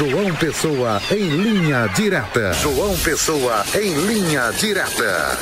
João Pessoa em linha direta. João Pessoa em linha direta.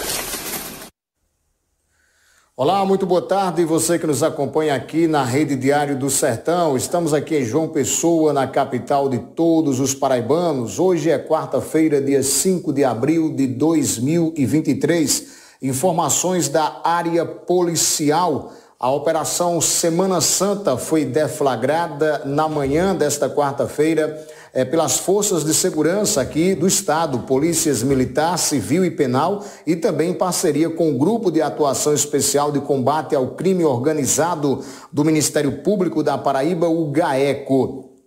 Olá, muito boa tarde. Você que nos acompanha aqui na Rede Diário do Sertão. Estamos aqui em João Pessoa, na capital de todos os paraibanos. Hoje é quarta-feira, dia 5 de abril de 2023. Informações da área policial. A Operação Semana Santa foi deflagrada na manhã desta quarta-feira é, pelas forças de segurança aqui do Estado, polícias militar, civil e penal, e também em parceria com o Grupo de Atuação Especial de Combate ao Crime Organizado do Ministério Público da Paraíba, o GAECO.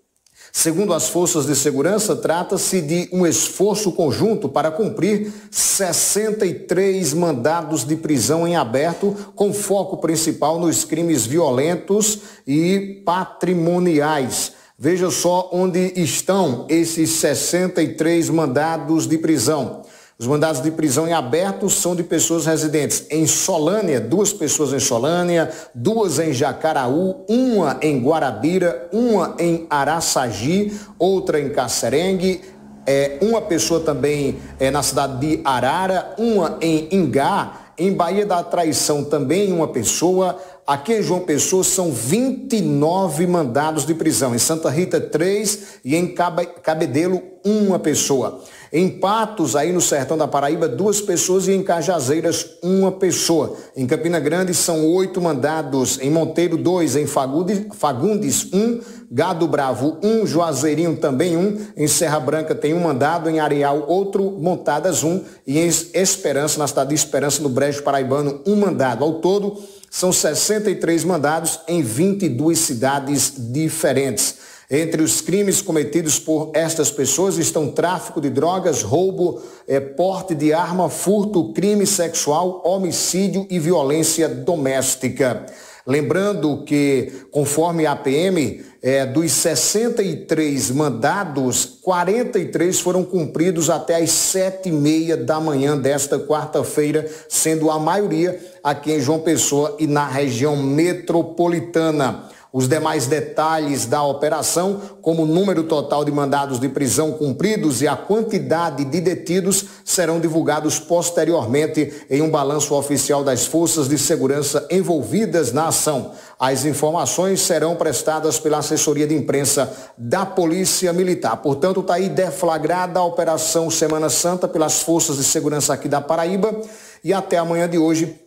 Segundo as forças de segurança, trata-se de um esforço conjunto para cumprir 63 mandados de prisão em aberto, com foco principal nos crimes violentos e patrimoniais. Veja só onde estão esses 63 mandados de prisão. Os mandados de prisão em aberto são de pessoas residentes em Solânia, duas pessoas em Solânia, duas em Jacaraú, uma em Guarabira, uma em Araçagi, outra em Cacerengue, é, uma pessoa também é, na cidade de Arara, uma em Ingá, em Bahia da Traição também uma pessoa, Aqui em João Pessoa são 29 mandados de prisão. Em Santa Rita, três e em Cabedelo, uma pessoa. Em Patos, aí no sertão da Paraíba, duas pessoas e em Cajazeiras, uma pessoa. Em Campina Grande são oito mandados. Em Monteiro, dois. Em Fagundes, Fagundes um. Gado Bravo, um. Juazeirinho também um. Em Serra Branca tem um mandado. Em Areal, outro. Montadas, um. E em Esperança, na cidade de Esperança, no Brejo Paraibano, um mandado. Ao todo, são 63 mandados em 22 cidades diferentes. Entre os crimes cometidos por estas pessoas estão tráfico de drogas, roubo, é, porte de arma, furto, crime sexual, homicídio e violência doméstica. Lembrando que, conforme a PM, é, dos 63 mandados, 43 foram cumpridos até às sete e meia da manhã desta quarta-feira, sendo a maioria aqui em João Pessoa e na região metropolitana. Os demais detalhes da operação, como o número total de mandados de prisão cumpridos e a quantidade de detidos, serão divulgados posteriormente em um balanço oficial das forças de segurança envolvidas na ação. As informações serão prestadas pela assessoria de imprensa da Polícia Militar. Portanto, está aí deflagrada a Operação Semana Santa pelas forças de segurança aqui da Paraíba e até amanhã de hoje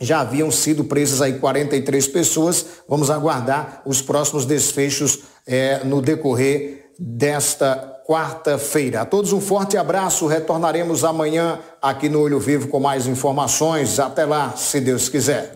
já haviam sido presas aí 43 pessoas. Vamos aguardar os próximos desfechos é, no decorrer desta quarta-feira. A todos um forte abraço. Retornaremos amanhã aqui no Olho Vivo com mais informações. Até lá, se Deus quiser.